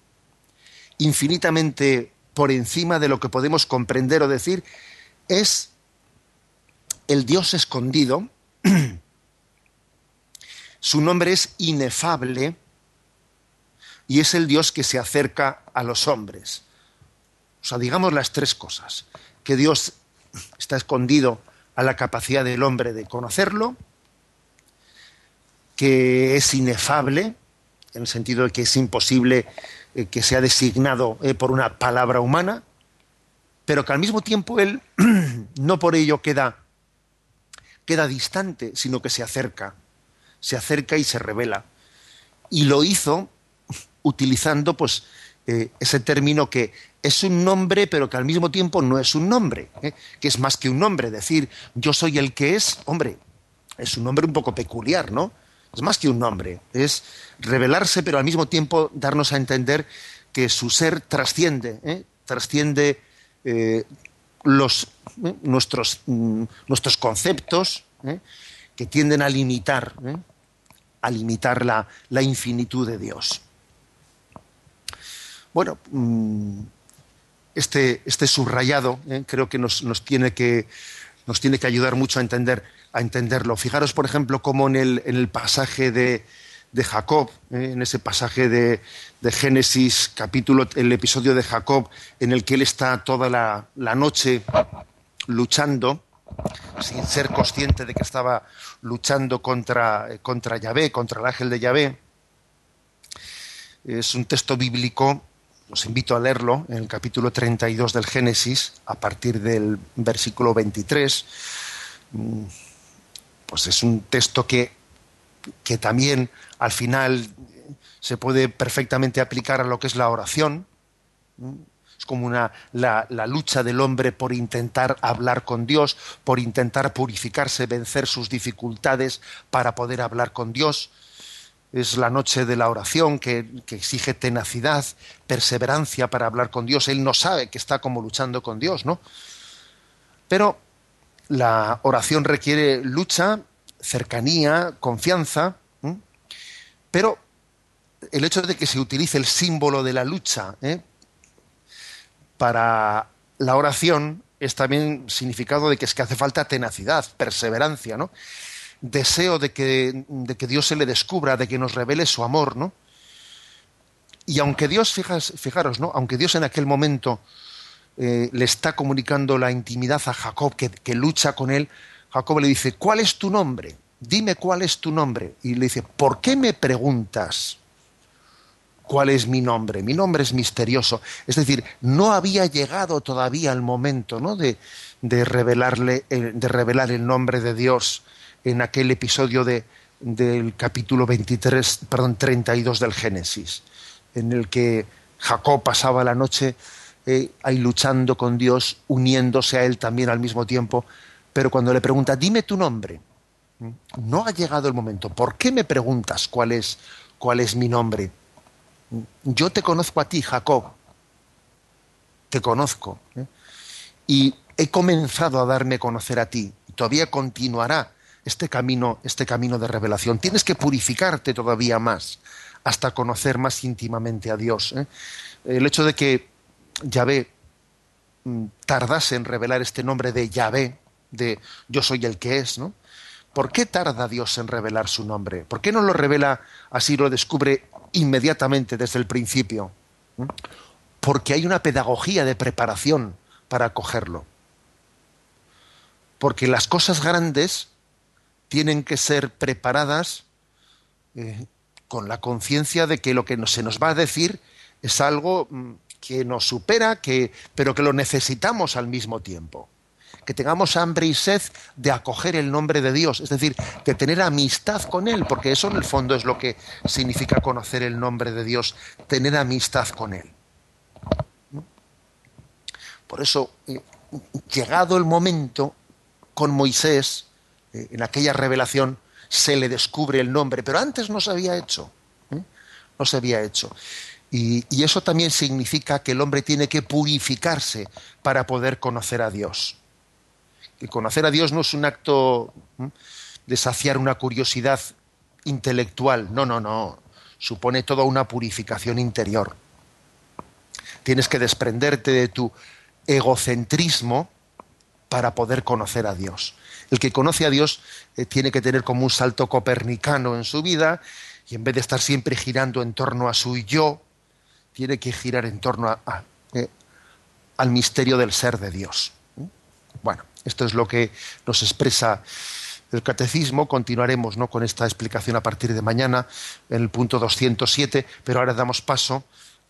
Infinitamente por encima de lo que podemos comprender o decir, es el Dios escondido. [CLEARS THROAT] Su nombre es inefable y es el Dios que se acerca a los hombres. O sea, digamos las tres cosas. Que Dios está escondido a la capacidad del hombre de conocerlo, que es inefable, en el sentido de que es imposible eh, que sea designado eh, por una palabra humana, pero que al mismo tiempo él [CLEARS THROAT] no por ello queda, queda distante, sino que se acerca, se acerca y se revela. Y lo hizo utilizando pues eh, ese término que es un nombre, pero que al mismo tiempo no es un nombre, ¿eh? que es más que un nombre. Decir yo soy el que es, hombre, es un nombre un poco peculiar, ¿no? Es más que un nombre, es revelarse, pero al mismo tiempo darnos a entender que su ser trasciende, ¿eh? trasciende los, nuestros, mm, nuestros conceptos, que tienden a limitar, a limitar la, la infinitud de Dios. Bueno, mm, este, este subrayado ¿eh? creo que nos, tiene que nos tiene que ayudar mucho a entender a entenderlo. Fijaros, por ejemplo, cómo en el, en el pasaje de, de Jacob, ¿eh? en ese pasaje de, de, Génesis, capítulo, el episodio de Jacob, en el que él está toda la, la noche luchando, sin ser consciente de que estaba luchando contra, contra Yahvé, contra el ángel de Yahvé. Es un texto bíblico os invito a leerlo en el capítulo 32 del Génesis, a partir del versículo 23. Mm, pues es un texto que, que también al final se puede perfectamente aplicar a lo que es la oración. Es como una, la, la, lucha del hombre por intentar hablar con Dios, por intentar purificarse, vencer sus dificultades para poder hablar con Dios es la noche de la oración que, exige tenacidad, perseverancia para hablar con Dios. Él no sabe que está como luchando con Dios, ¿no? Pero la oración requiere lucha, cercanía, confianza, pero el hecho de que se utilice el símbolo de la lucha ¿eh? para la oración es también significado de que es que hace falta tenacidad, perseverancia, ¿no? Deseo de que, de que Dios se le descubra, de que nos revele su amor, ¿no? Y aunque Dios, fijaros, ¿no? Aunque Dios en aquel momento eh, le está comunicando la intimidad a Jacob, que, que, lucha con él, Jacob le dice, ¿cuál es tu nombre? Dime cuál es tu nombre. Y le dice, ¿por qué me preguntas cuál es mi nombre? Mi nombre es misterioso. Es decir, no había llegado todavía el momento, ¿no? De, de revelarle, de revelar el nombre de Dios en aquel episodio de, del capítulo 23, perdón, 32 del Génesis, en el que Jacob pasaba la noche eh, ahí luchando con Dios, uniéndose a él también al mismo tiempo, pero cuando le pregunta, dime tu nombre, no ha llegado el momento. ¿Por qué me preguntas cuál es, cuál es mi nombre? Yo te conozco a ti, Jacob. Te conozco. ¿eh? Y he comenzado a darme a conocer a ti. Y todavía continuará este camino, este camino de revelación. Tienes que purificarte todavía más hasta conocer más íntimamente a Dios. ¿eh? El hecho de que Yahvé mm, tardase en revelar este nombre de Yahvé, de yo soy el que es, ¿no? ¿Por qué tarda Dios en revelar su nombre? ¿Por qué no lo revela así, lo descubre inmediatamente desde el principio? ¿Mm? Porque hay una pedagogía de preparación para acogerlo. Porque las cosas grandes tienen que ser preparadas eh, con la conciencia de que lo que se nos va a decir es algo mm, que nos supera, que, pero que lo necesitamos al mismo tiempo. Que tengamos hambre y sed de acoger el nombre de Dios, es decir, de tener amistad con Él, porque eso en el fondo es lo que significa conocer el nombre de Dios, tener amistad con Él. Por eso, eh, llegado el momento, con Moisés, en aquella revelación se le descubre el nombre, pero antes no se había hecho. ¿eh? No se había hecho. Y, eso también significa que el hombre tiene que purificarse para poder conocer a Dios. Y conocer a Dios no es un acto ¿eh? de saciar una curiosidad intelectual, no, no, no. Supone toda una purificación interior. Tienes que desprenderte de tu egocentrismo para poder conocer a Dios. El que conoce a Dios eh, tiene que tener como un salto copernicano en su vida y en vez de estar siempre girando en torno a su yo, tiene que girar en torno a, eh, al misterio del ser de Dios. Bueno, esto es lo que nos expresa el catecismo. Continuaremos ¿no? con esta explicación a partir de mañana en el punto 207, pero ahora damos paso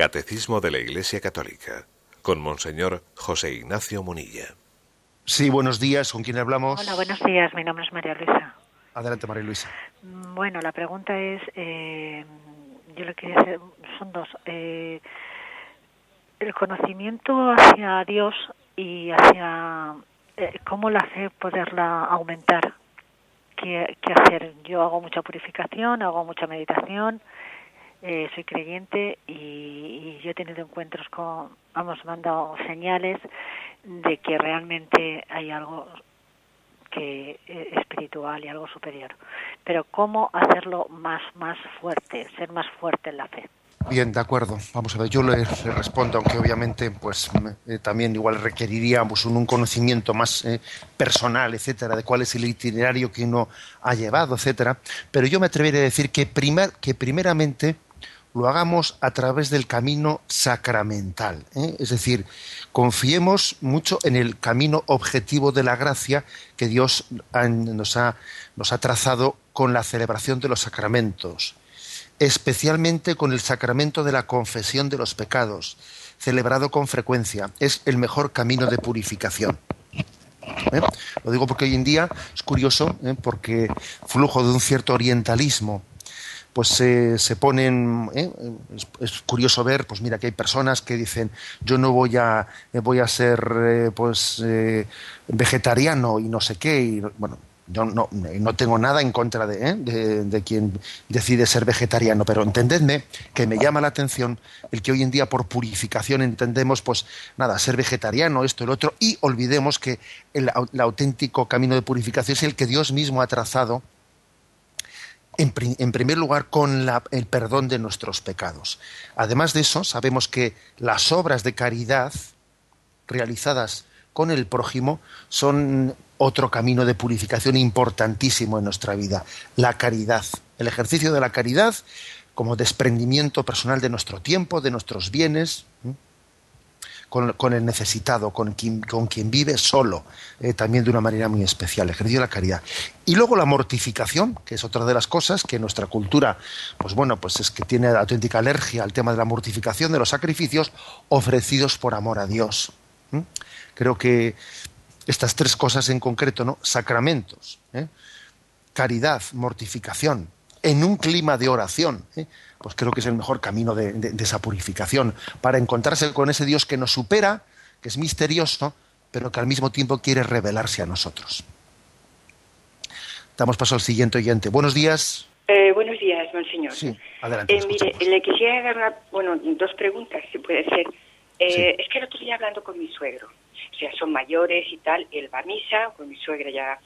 Catecismo de la Iglesia Católica con Monseñor José Ignacio Munilla. Sí, buenos días. ¿Con quién hablamos? Hola, buenos días. Mi nombre es María Luisa. Adelante, María Luisa. Mm, bueno, la pregunta es, eh, yo le quería hacer, son dos. Eh, el conocimiento hacia Dios y hacia eh, cómo la fe poderla aumentar. ¿Qué, ¿Qué hacer? Yo hago mucha purificación, hago mucha meditación, eh, soy creyente y, yo he tenido encuentros con, vamos, me han dado señales de que realmente hay algo que eh, espiritual y algo superior. Pero cómo hacerlo más más fuerte, ser más fuerte en la fe. Bien, de acuerdo. Vamos a ver, yo le, respondo, aunque obviamente pues eh, también igual requeriríamos un, conocimiento más eh, personal, etcétera, de cuál es el itinerario que uno ha llevado, etcétera. Pero yo me atrevería a decir que, primer, que primeramente lo hagamos a través del camino sacramental. ¿eh? Es decir, confiemos mucho en el camino objetivo de la gracia que Dios nos, ha, trazado con la celebración de los sacramentos, especialmente con el sacramento de la confesión de los pecados, celebrado con frecuencia. Es el mejor camino de purificación. ¿Eh? Lo digo porque hoy en día es curioso, ¿eh? porque flujo de un cierto orientalismo pues se ponen ¿eh? es, curioso ver pues mira que hay personas que dicen yo no voy a eh, voy a ser eh, pues vegetariano y no sé qué y bueno yo no, no tengo nada en contra de, de, quien decide ser vegetariano, pero entendedme que me llama la atención el que hoy en día por purificación entendemos, pues nada, ser vegetariano, esto, el otro, y olvidemos que el auténtico camino de purificación es el que Dios mismo ha trazado en, primer lugar, con el perdón de nuestros pecados. Además de eso, sabemos que las obras de caridad realizadas con el prójimo son otro camino de purificación importantísimo en nuestra vida, la caridad. El ejercicio de la caridad como desprendimiento personal de nuestro tiempo, de nuestros bienes, con, el necesitado, con quien, con quien vive solo, eh, también de una manera muy especial, ejercicio de la caridad. Y luego la mortificación, que es otra de las cosas que nuestra cultura, pues bueno, pues es que tiene auténtica alergia al tema de la mortificación, de los sacrificios ofrecidos por amor a Dios. Creo que estas tres cosas en concreto, ¿no? Sacramentos, ¿eh? caridad, mortificación, en un clima de oración. ¿eh? pues creo que es el mejor camino de, esa purificación, para encontrarse con ese Dios que nos supera, que es misterioso, pero que al mismo tiempo quiere revelarse a nosotros. Damos paso al siguiente oyente. Buenos días. Eh, buenos días, monseñor. Sí, adelante. Eh, mire, le quisiera dar bueno, dos preguntas, si puede ser. Eh, es que el otro día hablando con mi suegro, o sea, son mayores y tal, él va a misa, con mi suegra ya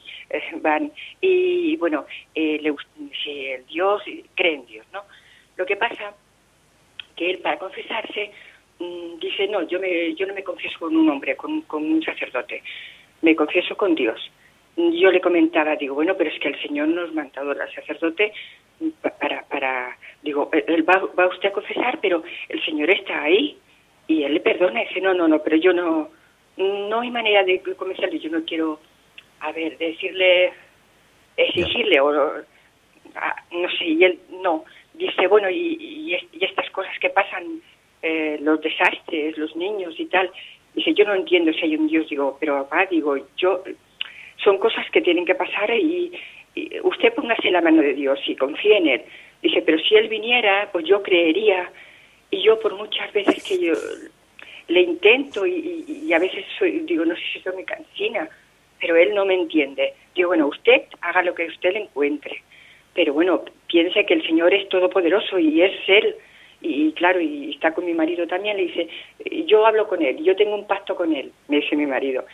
van, y bueno, le, si el Dios, cree en Dios, ¿no? Lo que pasa que él para confesarse mm, dice, no, yo, me, yo no me confieso con un hombre, con, con un sacerdote, me confieso con Dios. Yo le comentaba, digo, bueno, pero es que el Señor nos mandado al sacerdote para, para, digo, él va, va usted a confesar, pero el Señor está ahí y él le perdona dice, no, no, no, pero yo no, no hay manera de convencerle, yo no quiero, a ver, decirle, exigirle o, no sé, y él no, dice, bueno, y, y, estas cosas que pasan, eh, los desastres, los niños y tal, dice, yo no entiendo si hay un Dios, digo, pero papá, digo, yo, son cosas que tienen que pasar y, usted póngase la mano de Dios y confíe en Él. Dice, pero si Él viniera, pues yo creería. Y yo por muchas veces que yo le intento y, a veces soy, digo, no sé si soy muy cansina, pero Él no me entiende. Digo, bueno, usted haga lo que usted encuentre. Pero bueno, piense que el Señor es todopoderoso y es Él. Y, claro, y está con mi marido también, le dice, yo hablo con Él, yo tengo un pacto con Él, me dice mi marido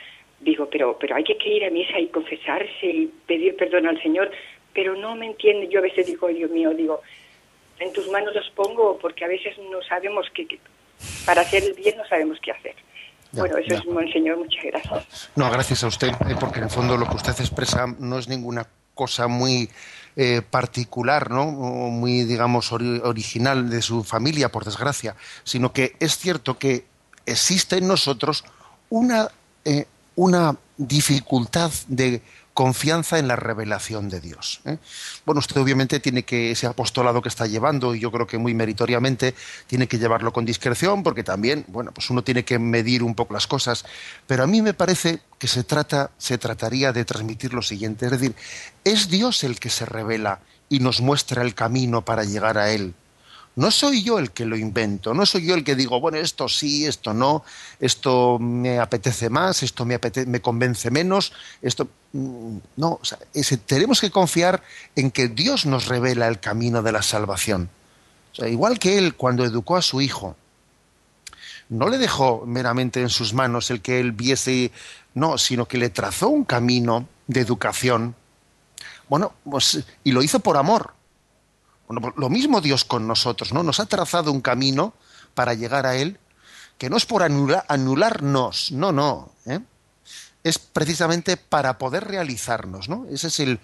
digo, pero, pero hay que ir a misa y confesarse y pedir perdón al Señor, pero no me entiende. Yo a veces digo, Dios mío, digo, en tus manos los pongo porque a veces no sabemos qué, para hacer el bien no sabemos qué hacer. bueno, eso es, Monseñor, muchas gracias. No, gracias a usted, eh, porque en el fondo lo que usted expresa no es ninguna cosa muy eh, particular, ¿no? muy, digamos, original de su familia, por desgracia, sino que es cierto que existe en nosotros una eh, una dificultad de confianza en la revelación de Dios. ¿eh? Bueno, usted obviamente tiene que, ese apostolado que está llevando, y yo creo que muy meritoriamente, tiene que llevarlo con discreción, porque también, bueno, pues uno tiene que medir un poco las cosas. Pero a mí me parece que se trata, se trataría de transmitir lo siguiente, es decir, es Dios el que se revela y nos muestra el camino para llegar a Él. No soy yo el que lo invento, no soy yo el que digo, bueno, esto sí, esto no, esto me apetece más, esto me, me convence menos, esto... Mm, no, tenemos que confiar en que Dios nos revela el camino de la salvación. igual que Él cuando educó a su hijo, no le dejó meramente en sus manos el que Él viese, no, sino que le trazó un camino de educación. Bueno, pues, y lo hizo por amor pues lo mismo Dios con nosotros, ¿no? Nos ha trazado un camino para llegar a Él, que no es por anularnos, no, no. ¿eh? Es precisamente para poder realizarnos, ¿no? Ese es el,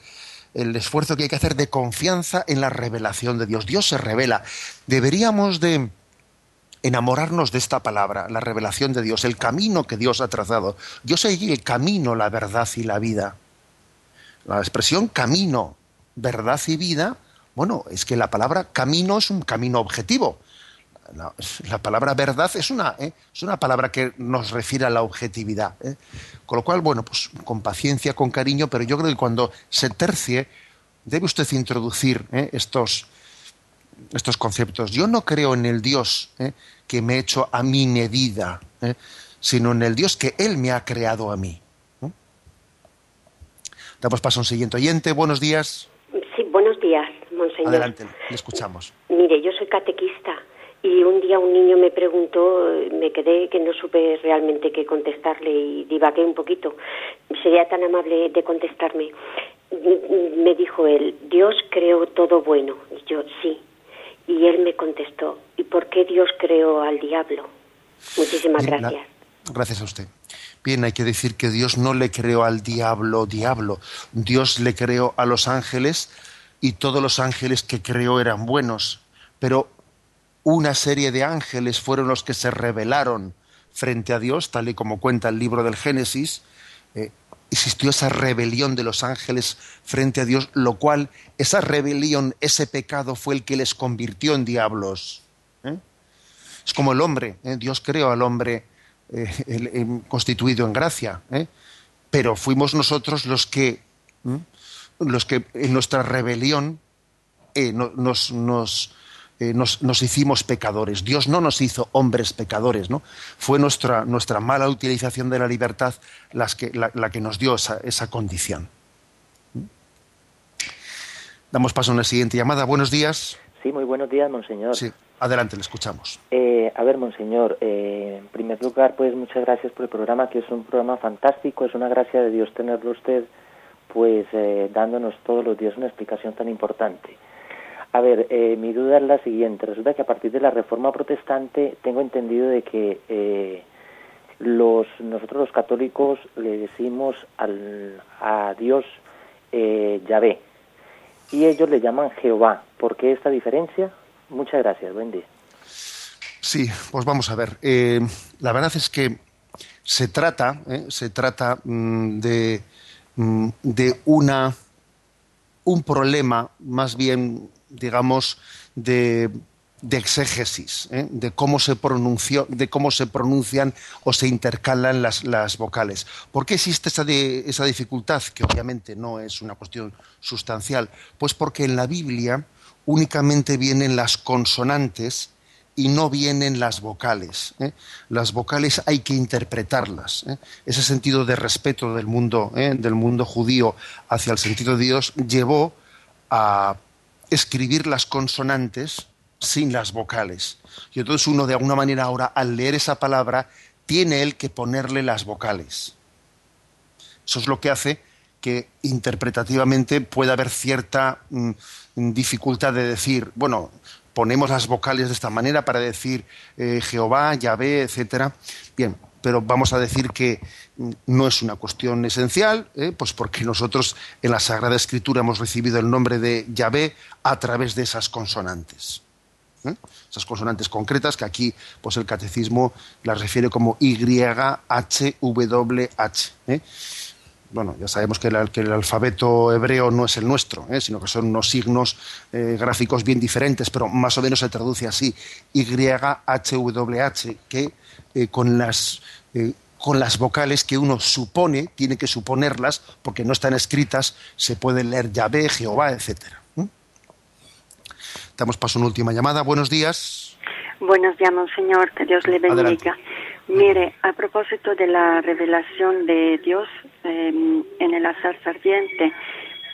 el esfuerzo que hay que hacer de confianza en la revelación de Dios. Dios se revela. Deberíamos de enamorarnos de esta palabra, la revelación de Dios, el camino que Dios ha trazado. Yo soy el camino, la verdad y la vida. La expresión camino, verdad y vida bueno, es que la palabra camino es un camino objetivo. La, palabra verdad es una, ¿eh? es una palabra que nos refiere a la objetividad. ¿eh? Con lo cual, bueno, pues con paciencia, con cariño, pero yo creo que cuando se tercie, debe usted introducir ¿eh? estos, estos conceptos. Yo no creo en el Dios que me ha hecho a mi medida, sino en el Dios que Él me ha creado a mí. Damos paso a un siguiente oyente. Buenos días. Días. Adelante, le escuchamos. Mire, yo soy catequista y un día un niño me preguntó, me quedé que no supe realmente qué contestarle y divagué un poquito. Sería tan amable de contestarme. Me dijo él, Dios creó todo bueno. Y yo, sí. Y él me contestó, ¿y por qué Dios creó al diablo? Muchísimas gracias. gracias a usted. Bien, hay que decir que Dios no le creó al diablo diablo. Dios le creó a los ángeles y todos los ángeles que creó eran buenos, pero una serie de ángeles fueron los que se rebelaron frente a Dios, tal y como cuenta el libro del Génesis. Eh, existió esa rebelión de los ángeles frente a Dios, lo cual, esa rebelión, ese pecado fue el que les convirtió en diablos. ¿eh? Es como el hombre, ¿eh? Dios creó al hombre constituido en gracia, pero fuimos nosotros los que los que en nuestra rebelión eh, nos, eh, nos, nos, hicimos pecadores. Dios no nos hizo hombres pecadores, ¿no? Fue nuestra, nuestra mala utilización de la libertad las que, la, que nos dio esa, esa condición. Damos paso a una siguiente llamada. Buenos días. Sí, muy buenos días, monseñor. Sí, adelante, le escuchamos. Eh, a ver, monseñor, en primer lugar, pues muchas gracias por el programa, que es un programa fantástico, es una gracia de Dios tenerlo usted pues eh, dándonos todos los días una explicación tan importante. A ver, eh, mi duda es la siguiente. Resulta que a partir de la Reforma Protestante tengo entendido de que eh, los nosotros los católicos le decimos al, a Dios Yahvé y ellos le llaman Jehová. ¿Por qué esta diferencia? Muchas gracias. Buen día. Sí, pues vamos a ver. la verdad es que se trata, se trata mm, de de una, un problema más bien, digamos, de de exégesis, ¿eh? de, cómo se pronunció, de cómo se pronuncian o se intercalan las, las vocales. ¿Por qué existe esa, esa dificultad? Que obviamente no es una cuestión sustancial. Pues porque en la Biblia únicamente vienen las consonantes y no vienen las vocales. ¿eh? Las vocales hay que interpretarlas. ¿eh? Ese sentido de respeto del mundo, del mundo judío hacia el sentido de Dios llevó a escribir las consonantes sin las vocales. Y entonces uno de alguna manera ahora al leer esa palabra tiene él que ponerle las vocales. Eso es lo que hace que interpretativamente pueda haber cierta mm, dificultad de decir, bueno, ponemos las vocales de esta manera para decir eh, Jehová, Yahvé, etcétera. Bien, pero vamos a decir que no es una cuestión esencial, ¿eh? pues porque nosotros en la Sagrada Escritura hemos recibido el nombre de Yahvé a través de esas consonantes. ¿eh? Esas consonantes concretas que aquí pues el catecismo las refiere como YHWH. ¿eh? Bueno, ya sabemos que el, alfabeto hebreo no es el nuestro, ¿eh? sino que son unos signos gráficos bien diferentes, pero más o menos se traduce así, YHWH, que con las con las vocales que uno supone, tiene que suponerlas, porque no están escritas, se pueden leer Yahvé, Jehová, etcétera. Damos paso a una última llamada. Buenos días. Buenos días, Señor. Que Dios le bendiga. Mire, a propósito de la revelación de Dios em, en el azar ardiente,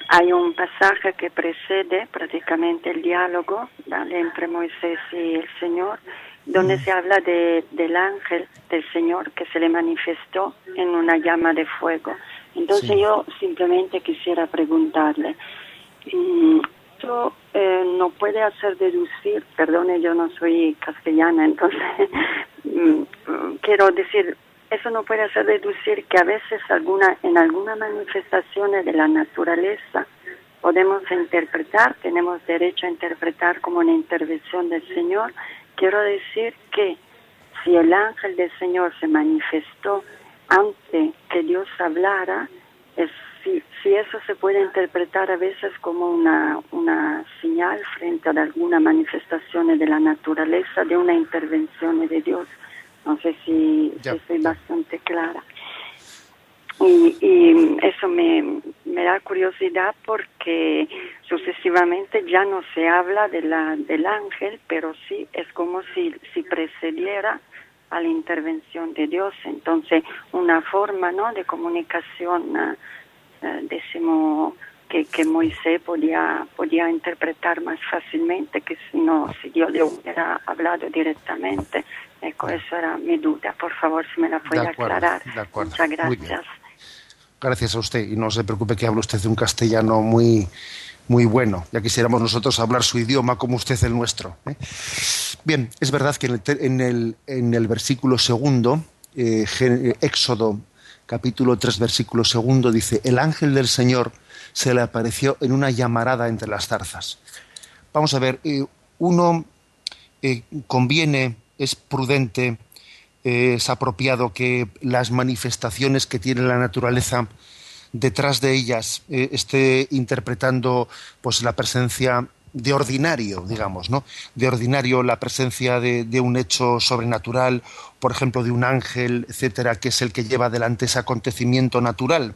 hay un pasaje que precede prácticamente el diálogo entre Moisés y el Señor, donde se habla de, del ángel del Señor que se le manifestó en una llama de fuego. Entonces yo simplemente quisiera preguntarle, mm, eh, no puede hacer deducir, perdone, yo no soy castellana, entonces [LAUGHS] mm, quiero decir, eso no puede hacer deducir que a veces alguna, en algunas manifestaciones de la naturaleza podemos interpretar, tenemos derecho a interpretar como una intervención del Señor. Quiero decir que si el ángel del Señor se manifestó antes que Dios hablara, es si, si eso se puede interpretar a veces como una, una señal frente a alguna manifestación de la naturaleza, de una intervención de Dios. No sé si, estoy bastante clara. Y, y eso me, me, da curiosidad porque sucesivamente ya no se habla de la, del ángel, pero sí es como si, si precediera a la intervención de Dios. Entonces, una forma ¿no? de comunicación eh, decimos que, que, Moisés podía, podía interpretar más fácilmente que si no, si Dios le hubiera hablado directamente. Ecco, esa era mi duda. Por favor, si me la puede aclarar. Muchas gracias. Gracias a usted. Y no se preocupe que habla usted de un castellano muy, muy bueno. Ya quisiéramos nosotros hablar su idioma como usted el nuestro. ¿eh? Bien, es verdad que en el, en el, en el versículo segundo, eh, Éxodo capítulo 3, versículo segundo, dice, el ángel del Señor se le apareció en una llamarada entre las zarzas. Vamos a ver, eh, uno eh, conviene, es prudente, eh, es apropiado que las manifestaciones que tiene la naturaleza detrás de ellas esté interpretando pues la presencia de ordinario, digamos, ¿no? De ordinario la presencia de, un hecho sobrenatural, por ejemplo, de un ángel, etcétera, que es el que lleva adelante ese acontecimiento natural.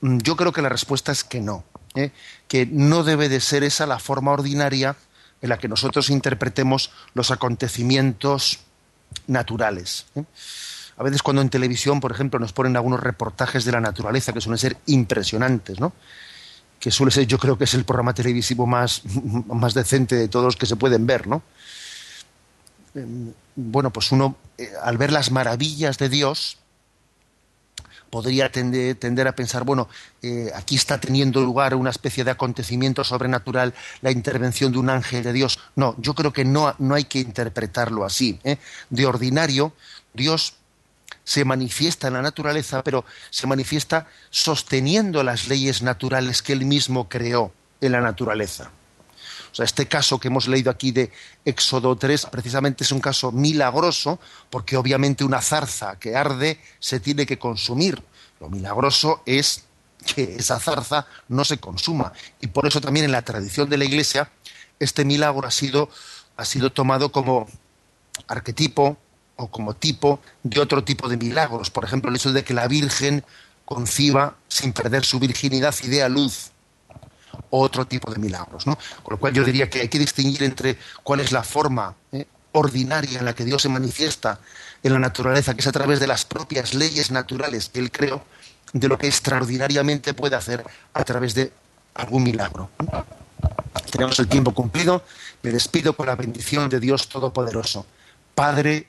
Mm, yo creo que la respuesta es que no, ¿eh? que no debe de ser esa la forma ordinaria en la que nosotros interpretemos los acontecimientos naturales. ¿eh? A veces cuando en televisión, por ejemplo, nos ponen algunos reportajes de la naturaleza que suelen ser impresionantes, ¿no? Que suele ser, yo creo que es el programa televisivo más, [LAUGHS] más decente de todos que se pueden ver, ¿no? Em, bueno, pues uno, eh, al ver las maravillas de Dios, podría tender, tender a pensar, bueno, eh, aquí está teniendo lugar una especie de acontecimiento sobrenatural, la intervención de un ángel de Dios. No, yo creo que no, no hay que interpretarlo así. ¿eh? De ordinario, Dios se manifiesta en la naturaleza, pero se manifiesta sosteniendo las leyes naturales que él mismo creó en la naturaleza. O sea, este caso que hemos leído aquí de Éxodo 3 precisamente es un caso milagroso porque obviamente una zarza que arde se tiene que consumir. Lo milagroso es que esa zarza no se consuma. Y por eso también en la tradición de la Iglesia este milagro ha sido ha sido tomado como arquetipo o como tipo de otro tipo de milagros. Por ejemplo, el hecho de que la Virgen conciba sin perder su virginidad y dé a luz otro tipo de milagros. ¿no? Con lo cual yo diría que hay que distinguir entre cuál es la forma ¿eh? ordinaria en la que Dios se manifiesta en la naturaleza, que es a través de las propias leyes naturales que Él creó, de lo que extraordinariamente puede hacer a través de algún milagro. Tenemos el tiempo cumplido. Me despido con la bendición de Dios Todopoderoso, Padre,